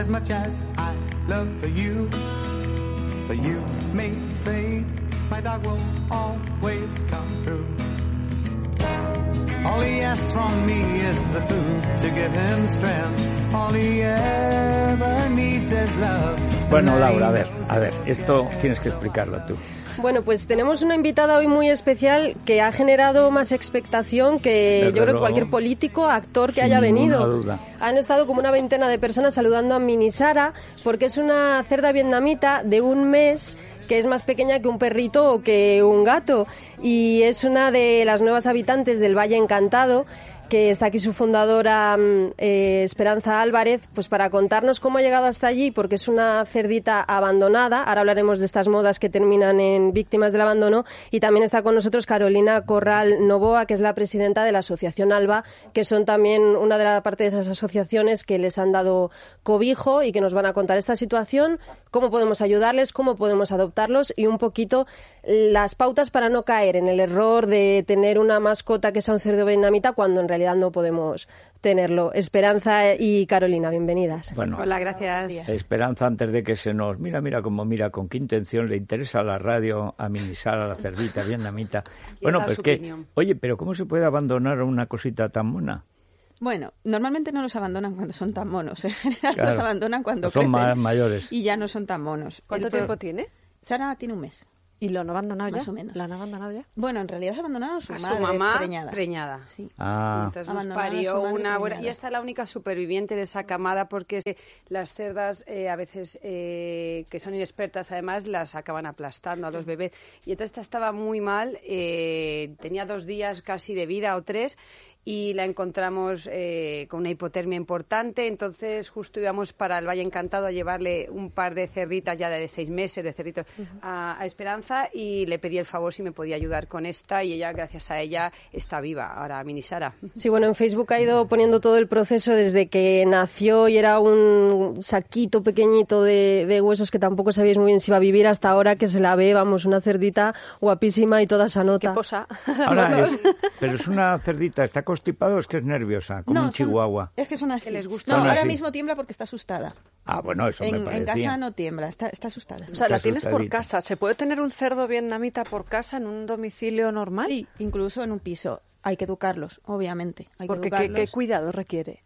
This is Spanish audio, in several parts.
as much as I love for you. But you may say my dog will always come through. All he asks from me is the food to give him strength. All he ever needs is love. Bueno, Laura, a ver, a ver, esto tienes que explicarlo tú. Bueno, pues tenemos una invitada hoy muy especial que ha generado más expectación que Desde yo creo que cualquier político, actor que haya venido. duda. Han estado como una veintena de personas saludando a Minisara porque es una cerda vietnamita de un mes que es más pequeña que un perrito o que un gato y es una de las nuevas habitantes del Valle Encantado que está aquí su fundadora mm, eh, Esperanza Álvarez, pues para contarnos cómo ha llegado hasta allí, porque es una cerdita abandonada. Ahora hablaremos de estas modas que terminan en víctimas del abandono. Y también está con nosotros Carolina Corral Novoa, que es la presidenta de la Asociación Alba, que son también una de la parte de esas asociaciones que les han dado cobijo y que nos van a contar esta situación, cómo podemos ayudarles, cómo podemos adoptarlos y un poquito las pautas para no caer en el error de tener una mascota que sea un cerdo vietnamita cuando en realidad no podemos tenerlo. Esperanza y Carolina, bienvenidas. Bueno, Hola, gracias. Esperanza, antes de que se nos... Mira, mira cómo mira, con qué intención le interesa a la radio, a Minisar, a la cerdita vietnamita. Bueno, pues que... opinión. Oye, pero ¿cómo se puede abandonar una cosita tan mona? Bueno, normalmente no los abandonan cuando son tan monos. En general Claro. los abandonan cuando son crecen mayores. y ya no son tan monos. ¿Cuánto El pro- tiempo tiene? Sara tiene un mes. ¿Y lo han abandonado Más ya? o menos. ¿La han abandonado ya? Bueno, en realidad se abandonaron a su A su mamá preñada. preñada. Sí. Ah, Entonces nos parió una buena... Y esta es la única superviviente de esa camada porque las cerdas eh, a veces eh, que son inexpertas además las acaban aplastando a los bebés. Y entonces esta estaba muy mal, eh, tenía dos días casi de vida o tres y la encontramos eh, con una hipotermia importante. Entonces justo íbamos para el Valle Encantado a llevarle un par de cerditas ya de seis meses, de cerditos, a, a Esperanza y le pedí el favor si me podía ayudar con esta y ella, gracias a ella, está viva. Ahora, Mini Sara. Sí, bueno, en Facebook ha ido poniendo todo el proceso desde que nació y era un saquito pequeñito de, de huesos que tampoco sabíais muy bien si iba a vivir hasta ahora que se la ve, vamos, una cerdita guapísima y toda ¿Qué sanota. posa? ahora es- pero es una cerdita, ¿está constipado o es que es nerviosa? Como un son- chihuahua. Es que son así. les gusta. No, Son ahora así. mismo tiembla porque está asustada. Ah, bueno, eso me En, en parecía. casa no tiembla, está, está asustada. O sea, la tienes por casa. ¿Se puede tener un cerdo vietnamita por casa en un domicilio normal? Sí, incluso en un piso. Hay que educarlos, obviamente. Hay Porque que ¿qué, educarlos. qué cuidado requiere?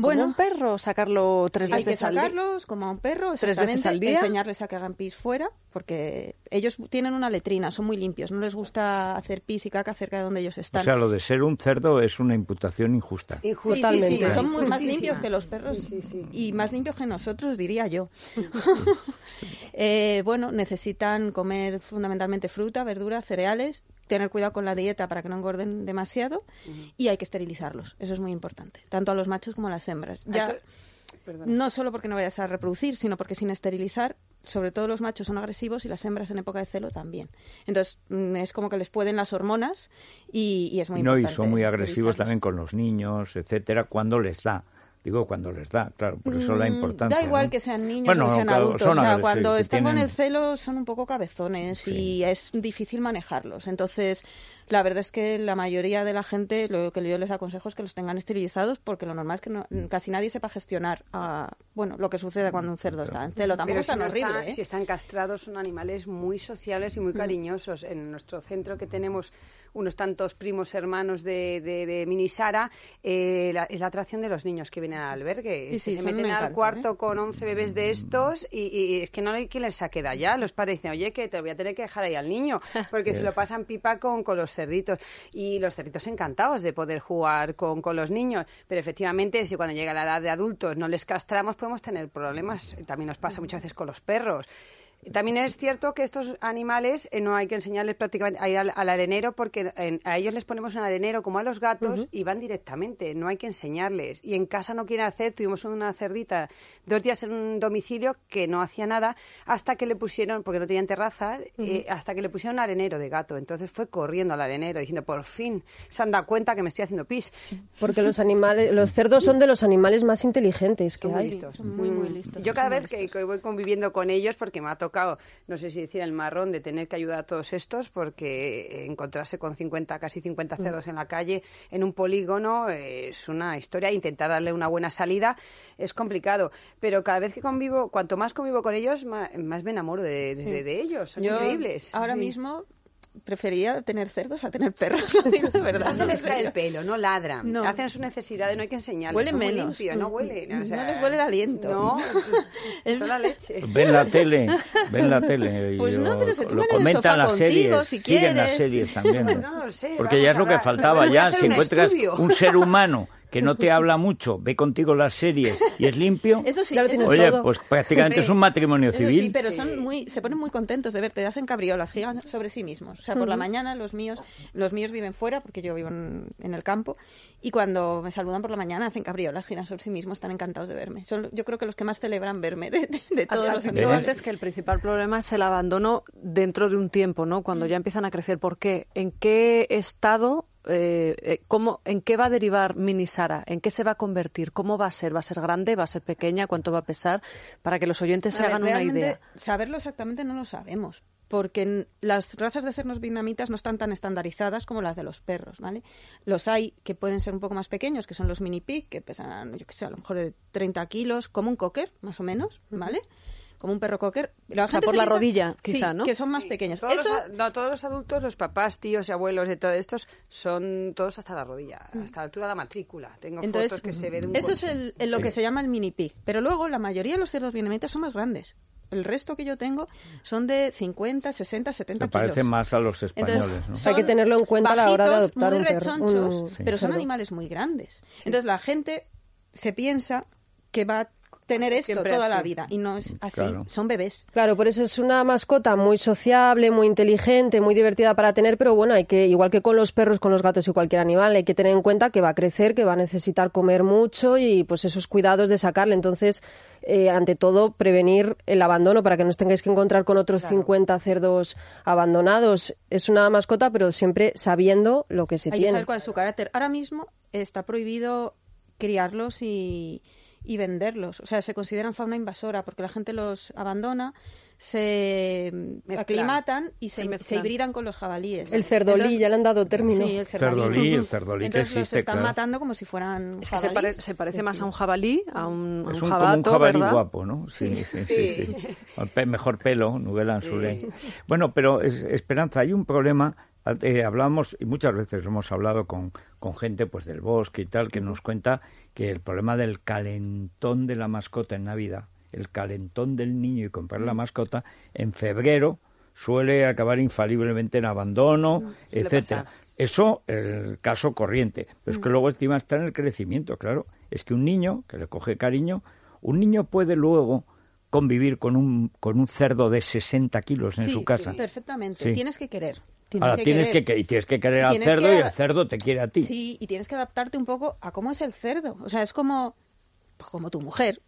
Bueno, Como un perro, sacarlo tres Hay que veces al día. sacarlos como a un perro, ¿Tres veces al día? enseñarles a que hagan pis fuera, porque ellos tienen una letrina, son muy limpios, no les gusta hacer pis y caca cerca de donde ellos O están. sea, lo de ser un cerdo es una imputación injusta. Sí, sí, sí, Totalmente. son muy más limpios que los perros y más limpios que nosotros, diría yo. Eh, bueno, necesitan comer fundamentalmente fruta, verdura, cereales, tener cuidado con la dieta para que no engorden demasiado y hay que esterilizarlos. Eso es muy importante, tanto a los machos como a las hembras. Ya, no solo porque no vayas a reproducir, sino porque sin esterilizar, sobre todo los machos son agresivos y las hembras en época de celo también. Entonces, mm, es como que les pueden las hormonas y, y es muy no, y importante. son muy agresivos también con los niños, etcétera, cuando les da. Digo, cuando les da, claro, por eso la Mm, importancia. Da igual ¿no? que sean niños Bueno, o sean claro, adultos. son o sea, cuando están con tienen- el celo son un poco cabezones Sí. y es difícil manejarlos. Entonces, la verdad es que la mayoría de la gente, lo que yo les aconsejo es que los tengan esterilizados porque lo normal es que no- casi nadie sepa gestionar ah, bueno, lo que sucede cuando un cerdo está en celo. Tampoco Pero es si, tan no horrible. está- ¿eh? si están castrados, son animales muy sociables y muy cariñosos. En nuestro centro que tenemos unos tantos primos hermanos de, de, de Mini Sara, eh, la- es la atracción de los niños que vienen al albergue. Sí, se meten al cuarto ¿eh? con 11 bebés de estos y, y es que no hay quien les saque de allá. Los padres dicen, oye, que te voy a tener que dejar ahí al niño, porque se lo pasan pipa con, con los cerditos. Y los cerditos encantados de poder jugar con, con los niños. Pero efectivamente, si cuando llega la edad de adultos no les castramos, podemos tener problemas. También nos pasa muchas veces con los perros. También es cierto que estos animales eh, no hay que enseñarles prácticamente a ir al, al arenero porque en- a ellos les ponemos un arenero como a los gatos y van directamente, no hay que enseñarles. Y en casa no quieren hacer, tuvimos una cerdita dos días en un domicilio que no hacía nada hasta que le pusieron, porque no tenían terraza, eh, hasta que le pusieron un arenero de gato. Entonces fue corriendo al arenero diciendo, por fin se han dado cuenta que me estoy haciendo pis. Porque los animales, los cerdos son de los animales más inteligentes que Son muy hay. listos. Son muy, muy listos. Yo cada vez que, voy conviviendo con ellos, porque me ha tocado, no sé si decir el marrón de tener que ayudar a todos estos, porque encontrarse con 50, casi 50 Mm. cerdos en la calle, en un polígono, eh, es una historia. Intentar darle una buena salida es complicado. Pero cada vez que convivo, cuanto más convivo con ellos, más, más me enamoro de, de- de ellos. Son Yo increíbles. ahora Sí. mismo prefería tener cerdos a tener perros, lo digo de verdad. No se les cae el pelo, no ladran. No. Hacen sus necesidades, no hay que enseñarles. Huelen Son muy menos. limpios, no huelen. o No les huele el aliento. No, Es- la leche. Ven la tele, ven la tele. y Pues no, lo- pero se lo tumban en el comentan sofá las contigo, series, si siguen las quieres. series también. No lo sé, Porque ya es lo que faltaba, ya si encuentras estudio. un ser humano que no te habla mucho, ve contigo las series y es limpio, Eso sí, eso oye, todo. pues prácticamente es un matrimonio Eso civil. sí, pero son muy, se ponen muy contentos de verte, hacen cabriolas, gigan sobre sí mismos. O sea, por la mañana los míos, los míos viven fuera porque yo vivo en, en el campo y cuando me saludan por la mañana hacen cabriolas, giran sobre sí mismos, están encantados de verme. Son, yo creo que los que más celebran verme de, de- de Has, todos los dicho animales. antes que el principal problema es el abandono dentro de un tiempo, ¿no? Cuando ya empiezan a crecer. ¿Por qué? ¿En qué estado, eh, eh, cómo, en qué va a derivar Mini Sara? ¿En qué se va a convertir? ¿Cómo va a ser? ¿Va a ser grande? ¿Va a ser pequeña? ¿Cuánto va a pesar? Para que los oyentes se A ver, hagan una idea. Saberlo exactamente no lo sabemos, porque las razas de cernos vietnamitas no están tan estandarizadas como las de los perros, ¿vale? Los hay que pueden ser un poco más pequeños, que son los mini pig, que pesan, yo qué sé, a lo mejor de 30 kilos, como un cocker, más o menos, ¿vale? Como un perro cocker. La O sea, gente por la piensa- rodilla, sí, quizá, ¿no? que son más pequeños. Todos, Eso, los, a- no, todos los adultos, los papás, tíos y abuelos de todos estos, son todos hasta la rodilla, hasta la altura de la matrícula. Tengo entonces, fotos que se ve de un eso es coche. el, el- lo que se llama el mini pig. Pero luego la mayoría de los cerdos vietnamitas son más grandes. El resto que yo tengo son de 50, 60, 70 Se parece kilos. más a los españoles, Entonces, ¿no? Hay que tenerlo en cuenta a la hora de adoptar muy un perro, rechonchos, un pero son animales muy grandes. Entonces la gente se piensa que va a tener esto Siempre toda así. la vida y no es así. Claro. Son bebés. Claro, por eso es una mascota muy sociable, muy inteligente, muy divertida para tener, pero bueno, hay que, igual que con los perros, con los gatos y cualquier animal, hay que tener en cuenta que va a crecer, que va a necesitar comer mucho y pues esos cuidados de sacarle. Entonces, eh, ante todo, prevenir el abandono para que no os tengáis que encontrar con otros 50 cerdos abandonados. Es una mascota, pero siempre sabiendo lo que se Hay que tiene. saber cuál es su carácter. Ahora mismo está prohibido criarlos y, y venderlos. O sea, se consideran fauna invasora porque la gente los abandona, se Mezclan. aclimatan y se, Se hibridan con los jabalíes. El cerdolí, Entonces- ya le han dado término. Sí, el cerdolí. Cerdolí, el cerdolí que Entonces los existe, están claro. matando como si fueran Es que se, jabalíes. pare- se parece más a un jabalí, a un, a Es un un, jabato, como un jabalí ¿verdad? guapo, ¿no? Sí, sí, sí. sí, El pe- mejor pelo, Nubel Anzulé. Bueno, pero es- Esperanza, hay un problema. Eh, hablamos, y muchas veces hemos hablado con, con gente pues del bosque y tal, que nos cuenta que el problema del calentón de la mascota en Navidad, el calentón del niño y comprar la mascota, en febrero suele acabar infaliblemente en abandono, suele etcétera. pasar. Eso, el caso corriente. Pero es que luego encima está en el crecimiento, claro. Es que un niño que le coge cariño, un niño puede luego convivir con un, con un cerdo de 60 kilos en Sí, su casa. sí, perfectamente. Sí. Tienes que querer. Ahora tienes querer. que, y tienes que querer al Tienes cerdo que- y el cerdo te quiere a ti. Sí, y tienes que adaptarte un poco a cómo es el cerdo. O sea, es como pues, como tu mujer.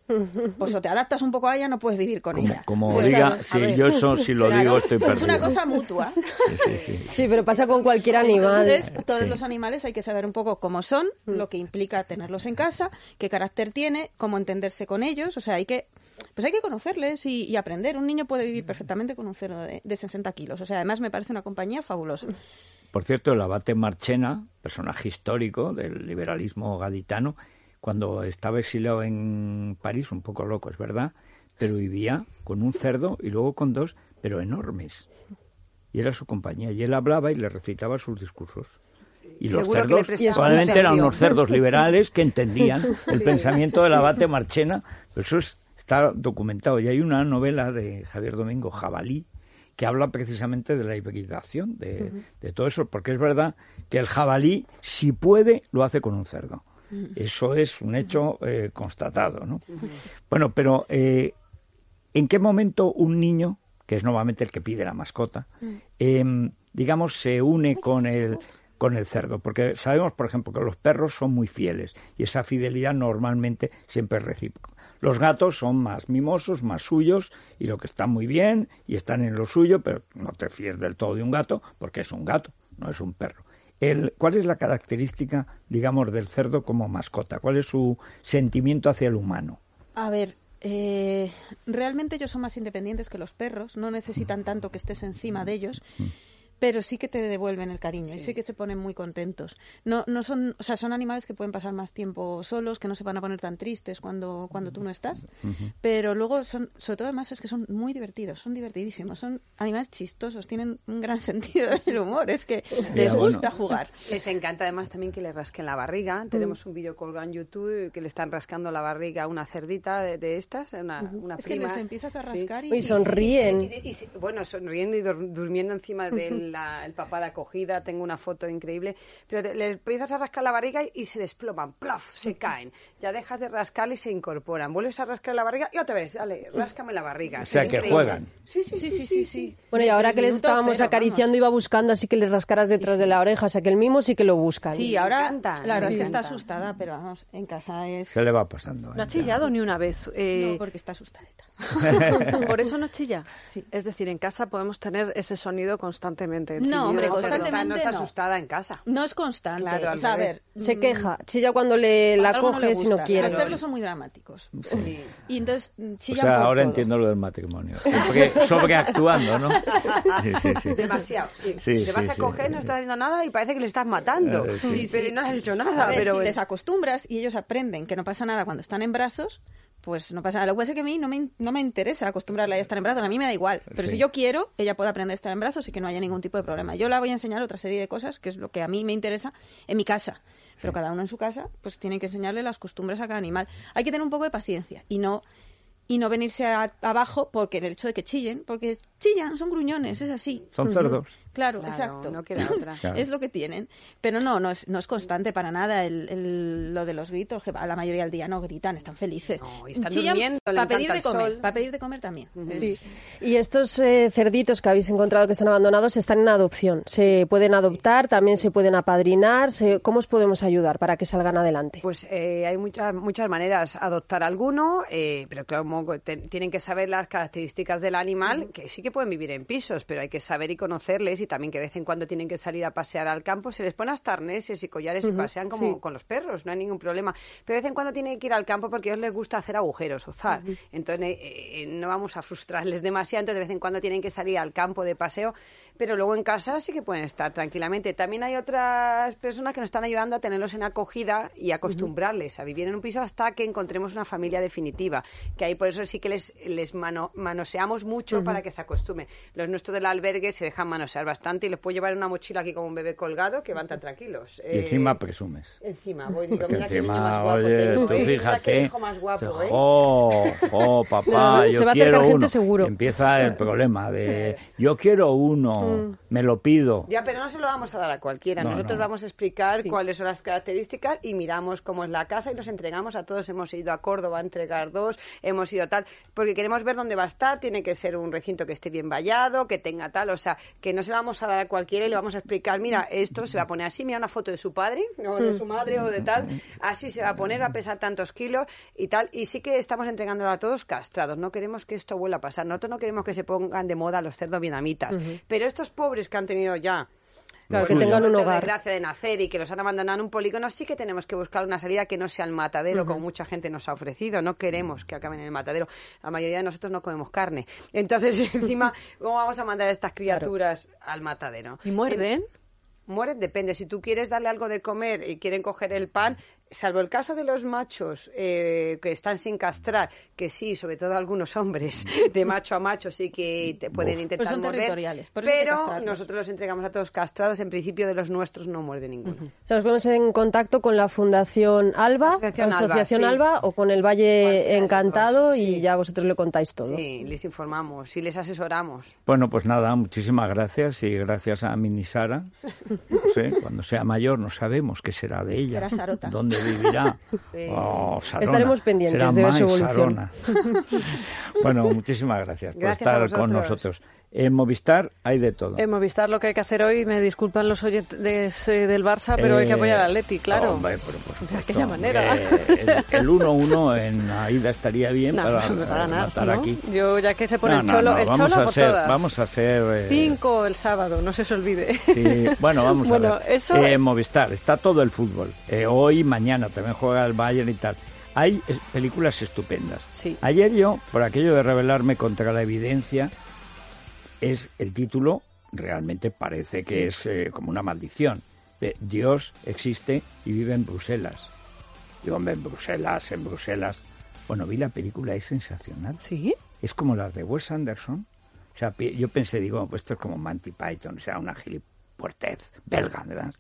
Pues o te adaptas un poco a ella, no puedes vivir con Como, ella. como Pues, diga, si ver. yo eso si lo Claro, digo estoy perdido. Es una cosa mutua. Sí, sí, sí. Sí, pero pasa con cualquier animal. Entonces, todos Sí. los animales hay que saber un poco cómo son, Mm. lo que implica tenerlos en casa, qué carácter tiene, cómo entenderse con ellos. O sea, hay que, pues hay que conocerles y, y aprender. Un niño puede vivir perfectamente con un cerdo de, de 60 kilos. O sea, además me parece una compañía fabulosa. Por cierto, el abate Marchena, personaje histórico del liberalismo gaditano, cuando estaba exiliado en París, un poco loco, es verdad, pero vivía con un cerdo y luego con dos, pero enormes. Y era su compañía. Y él hablaba y le recitaba sus discursos. Y los Seguro cerdos probablemente eran unos cerdos liberales que entendían el pensamiento del abate Marchena. Pero eso es- está documentado. Y hay una novela de Javier Domingo, Jabalí, que habla precisamente de la hibridación, de, de todo eso, porque es verdad que el jabalí, si puede, lo hace con un cerdo. Eso es un hecho eh, constatado, ¿no? Bueno, pero eh, ¿en qué momento un niño, que es normalmente el que pide la mascota, em, digamos, se une con el con el cerdo, porque sabemos, por ejemplo, que los perros son muy fieles y esa fidelidad normalmente siempre es recíproca. Los gatos son más mimosos, más suyos y lo que está muy bien y están en lo suyo, pero no te fíes del todo de un gato porque es un gato, no es un perro. El, ¿Cuál es la característica, digamos, del cerdo como mascota? ¿Cuál es su sentimiento hacia el humano? A ver, Eh, realmente ellos son más independientes que los perros, no necesitan tanto que estés encima de ellos. Pero sí que te devuelven el cariño y sí que se ponen muy contentos. No, no son, o sea, son animales que pueden pasar más tiempo solos, que no se van a poner tan tristes cuando, cuando tú no estás. Pero luego son, sobre todo además es que son muy divertidos, son divertidísimos, son animales chistosos, tienen un gran sentido del humor, es que les bueno. gusta jugar. Les encanta además también que le rasquen la barriga. Tenemos un vídeo colgado en YouTube que le están rascando la barriga a una cerdita de, de estas, una, una Es que prima. les empiezas a Sí. rascar y, Y sonríen. Y- y- y- y- bueno, sonriendo y dur- durmiendo encima del el papá de acogida. Tengo una foto increíble. Pero te- les empiezas a rascar la barriga y, y se desploman, ¡plof! Se caen. Ya dejas de rascarle y se incorporan. Vuelves a rascar la barriga y otra vez, dale, ráscame la barriga. O sea, que Increíble. juegan. Sí, sí, Sí, sí, sí, sí. Bueno, y ahora que les estábamos cero, acariciando, vamos. iba buscando así que les rascaras detrás de la oreja, o sea que el mismo sí que lo buscan. Sí, ahora encanta, la verdad es que está asustada, pero vamos, en casa es... ¿Qué le va pasando? No ha eh? chillado ni una vez. eh, No, porque está asustadita. Por eso no chilla. Sí. Es decir, en casa podemos tener ese sonido constantemente. El No, chillido hombre, perros. está- no está no. asustada en casa. No es constante. Claro, o sea, a ver... Se mm, queja, chilla cuando le la no coges y no quiere. Los cerdos son muy dramáticos. Sí. Y entonces mm, O chillan sea, por ahora todo. entiendo lo del matrimonio. Sobre, sobreactuando, ¿no? Sí, sí, sí. Demasiado, sí. Sí, Te vas a sí. coger, no estás haciendo nada y parece que le estás matando. Eh, sí. Pero no has hecho A nada. ver, pero si les acostumbras y ellos aprenden que no pasa nada cuando están en brazos, pues no pasa nada. Lo que pasa es que a mí no me, no me interesa acostumbrarla a estar en brazos, a mí me da igual. Pero Sí. si yo quiero, ella puede aprender a estar en brazos y que no haya ningún tipo de problema. Yo la voy a enseñar otra serie de cosas, que es lo que a mí me interesa en mi casa. Pero cada uno en su casa, pues tiene que enseñarle las costumbres a cada animal. Hay que tener un poco de paciencia y no y no venirse a- abajo porque el hecho de que chillen, porque chillan, son gruñones, es así. Son cerdos. Claro, Claro, exacto. no queda otra. Claro. Es lo que tienen. Pero no, no es, no es constante para nada el, el- lo de los gritos, que a la mayoría del día no gritan, están felices. No, y están Chillan durmiendo, para pedir de comer, para pedir de comer también. Es- Y estos eh, cerditos que habéis encontrado que están abandonados están en adopción. Se pueden adoptar, también se pueden apadrinar. se- ¿Cómo os podemos ayudar para que salgan adelante? Pues eh, hay muchas muchas maneras adoptar alguno, eh, pero claro, te- tienen que saber las características del animal, que sí que pueden vivir en pisos, pero hay que saber y conocerles y también que de vez en cuando tienen que salir a pasear al campo. Se les pone hasta arneses y collares y pasean como con los perros, no hay ningún problema. Pero de vez en cuando tienen que ir al campo porque a ellos les gusta hacer agujeros, ozar. Entonces eh, eh, no vamos a frustrarles demasiado, entonces de vez en cuando tienen que salir al campo de paseo pero luego en casa sí que pueden estar tranquilamente. También hay otras personas que nos están ayudando a tenerlos en acogida y acostumbrarles a vivir en un piso hasta que encontremos una familia definitiva. Que ahí por eso sí que les, les mano- manoseamos mucho para que se acostumbren. Los nuestros del albergue se dejan manosear bastante y les puedo llevar en una mochila aquí como un bebé colgado que van tan tranquilos. Y Eh, encima presumes. Encima, voy, digo, Porque mira qué niño más encima, guapo oye, tengo, tú ¿eh? Qué fíjate. hijo más guapo, ¿eh? Jo, jo, papá, Se yo va a acercar quiero gente uno. seguro. Empieza el problema de yo quiero uno, me lo pido. Ya, pero no se lo vamos a dar a cualquiera. No, Nosotros no. vamos a explicar cuáles son las características y miramos cómo es la casa y los entregamos a todos. Hemos ido a Córdoba a entregar dos, hemos ido a tal, porque queremos ver dónde va a estar. Tiene que ser un recinto que esté bien vallado, que tenga tal, o sea, que no se lo vamos a dar a cualquiera y le vamos a explicar, mira, esto se va a poner así, mira una foto de su padre o de su madre o de tal, así se va a poner, va a pesar tantos kilos y tal. Y sí que estamos entregándolo a todos castrados. No queremos que esto vuelva a pasar. Nosotros no queremos que se pongan de moda los cerdos vietnamitas. Pero estos pobres que han tenido ya Claro, que tengan un hogar. desgracia de nacer y que los han abandonado en un polígono, sí que tenemos que buscar una salida que no sea el matadero, como mucha gente nos ha ofrecido. No queremos que acaben en el matadero. La mayoría de nosotros no comemos carne. Entonces, encima, ¿cómo vamos a mandar a estas criaturas al matadero? ¿Y muerden? Mueren, depende. Si tú quieres darle algo de comer y quieren coger el pan, salvo el caso de los machos eh, que están sin castrar, que sí, sobre todo algunos hombres, de macho a macho sí que te pueden intentar Pues son morder, territoriales, pero nosotros los entregamos a todos castrados. En principio de los nuestros no muerde ninguno. O sea, nos ponemos en contacto con la Fundación Alba, Asociación Alba, Asociación sí. Alba, o con el Valle Encantado y sí. ya vosotros le contáis todo. Sí, les informamos y les asesoramos. Bueno, pues nada, muchísimas gracias y gracias a Minisara. No sé, cuando sea mayor no sabemos qué será de ella. Será Sarota. ¿Dónde vivirá? Sí. Oh. Estaremos pendientes Será de su evolución. Bueno, muchísimas gracias por Gracias estar con nosotros. En Movistar hay de todo. En Movistar lo que hay que hacer hoy, me disculpan los oyentes eh, del Barça, pero hay que Eh, apoyar al claro. hombre, pero por de aquella manera. eh, el- el 1-1 en Aida estaría bien No, para vamos a eh, ganar, matar ¿no? aquí. Yo ya que se pone No, el cholo, el vamos cholo a por hacer, todas. Vamos a hacer... eh, Cinco el sábado, no se os olvide. Sí, bueno, vamos Bueno, a ver. eso- Eh, Movistar, está todo el fútbol. Eh, hoy, mañana también juega el Bayern y tal. hay eh, películas estupendas. Sí. Ayer yo, por aquello de rebelarme contra la evidencia, es el título realmente parece que es eh, como una maldición. De Dios existe y vive en Bruselas. Digo, hombre, en Bruselas, en Bruselas. Bueno, vi la película, es sensacional. ¿Sí? Es como las de Wes Anderson. O sea, yo pensé, digo, pues esto es como Monty Python, o sea, una gilipuertez belga, ¿verdad?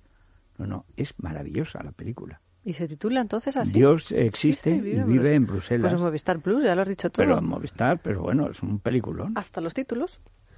No, no, es maravillosa la película. ¿Y se titula entonces así? Dios existe y vive en Bruselas. Pues en Movistar Plus, ya lo has dicho todo. pero en Movistar, pero bueno, es un peliculón. Hasta los títulos.